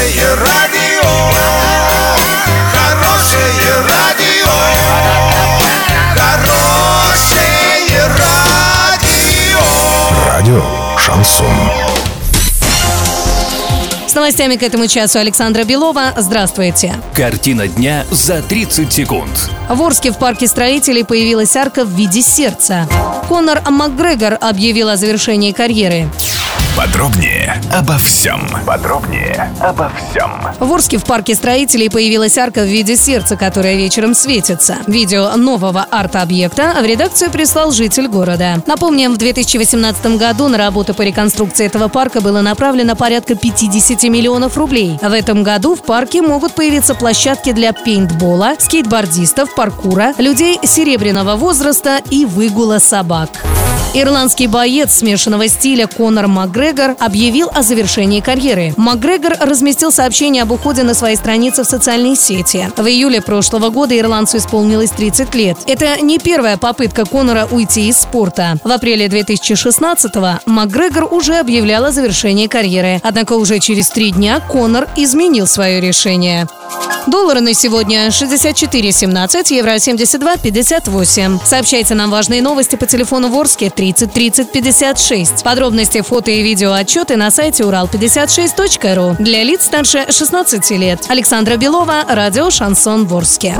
Хорошее радио, хорошее радио, хорошее радио. Радио Шансон. С новостями к этому часу Александра Белова. Здравствуйте. Картина дня за 30 секунд. В Орске в парке строителей появилась арка в виде сердца. Конор Макгрегор объявил о завершении карьеры. Подробнее обо всем. Подробнее обо всем. В Орске в парке строителей появилась арка в виде сердца, которая вечером светится. Видео нового арт-объекта в редакцию прислал житель города. Напомним, в 2018 году на работы по реконструкции этого парка было направлено порядка 50 миллионов рублей. В этом году в парке могут появиться площадки для пейнтбола, скейтбордистов, паркура, людей серебряного возраста и выгула собак. Ирландский боец смешанного стиля Конор Макгрегор объявил о завершении карьеры. Макгрегор разместил сообщение об уходе на своей странице в социальной сети. В июле прошлого года ирландцу исполнилось 30 лет. Это не первая попытка Конора уйти из спорта. В апреле 2016-го Макгрегор уже объявлял о завершении карьеры. Однако уже через три дня Конор изменил свое решение. Доллары на сегодня 64,17, евро 72,58. Сообщайте нам важные новости по телефону Ворске 30 30 56. Подробности, фото и видео отчеты на сайте урал56.ру. Для лиц старше 16 лет. Александра Белова, радио «Шансон Ворске».